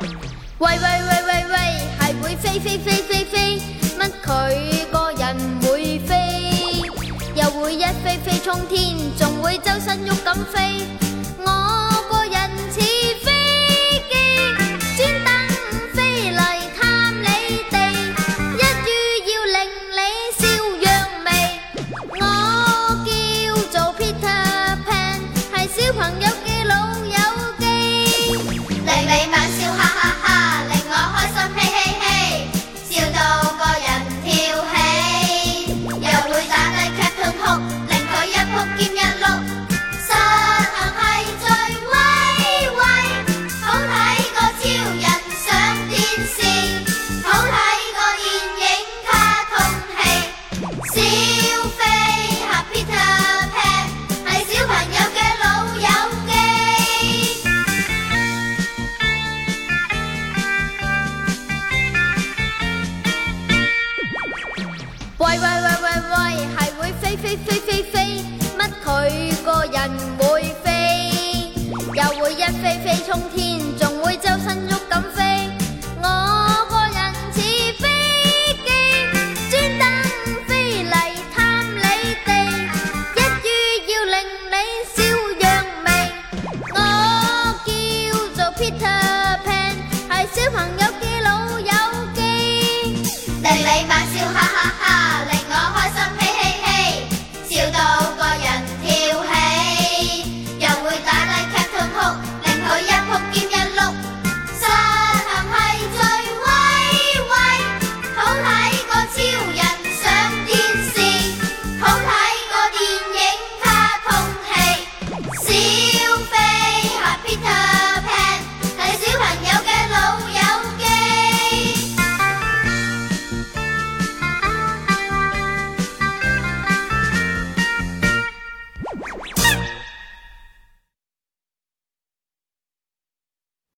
喂喂喂喂喂系会飞飞飞飞飞乜佢个人会飞又会一飞飞冲天仲会周身喐咁飞小飞侠 peter pan 系小朋友嘅老友记喂喂喂喂喂系会飞飞飞飞飞乜佢个人 피타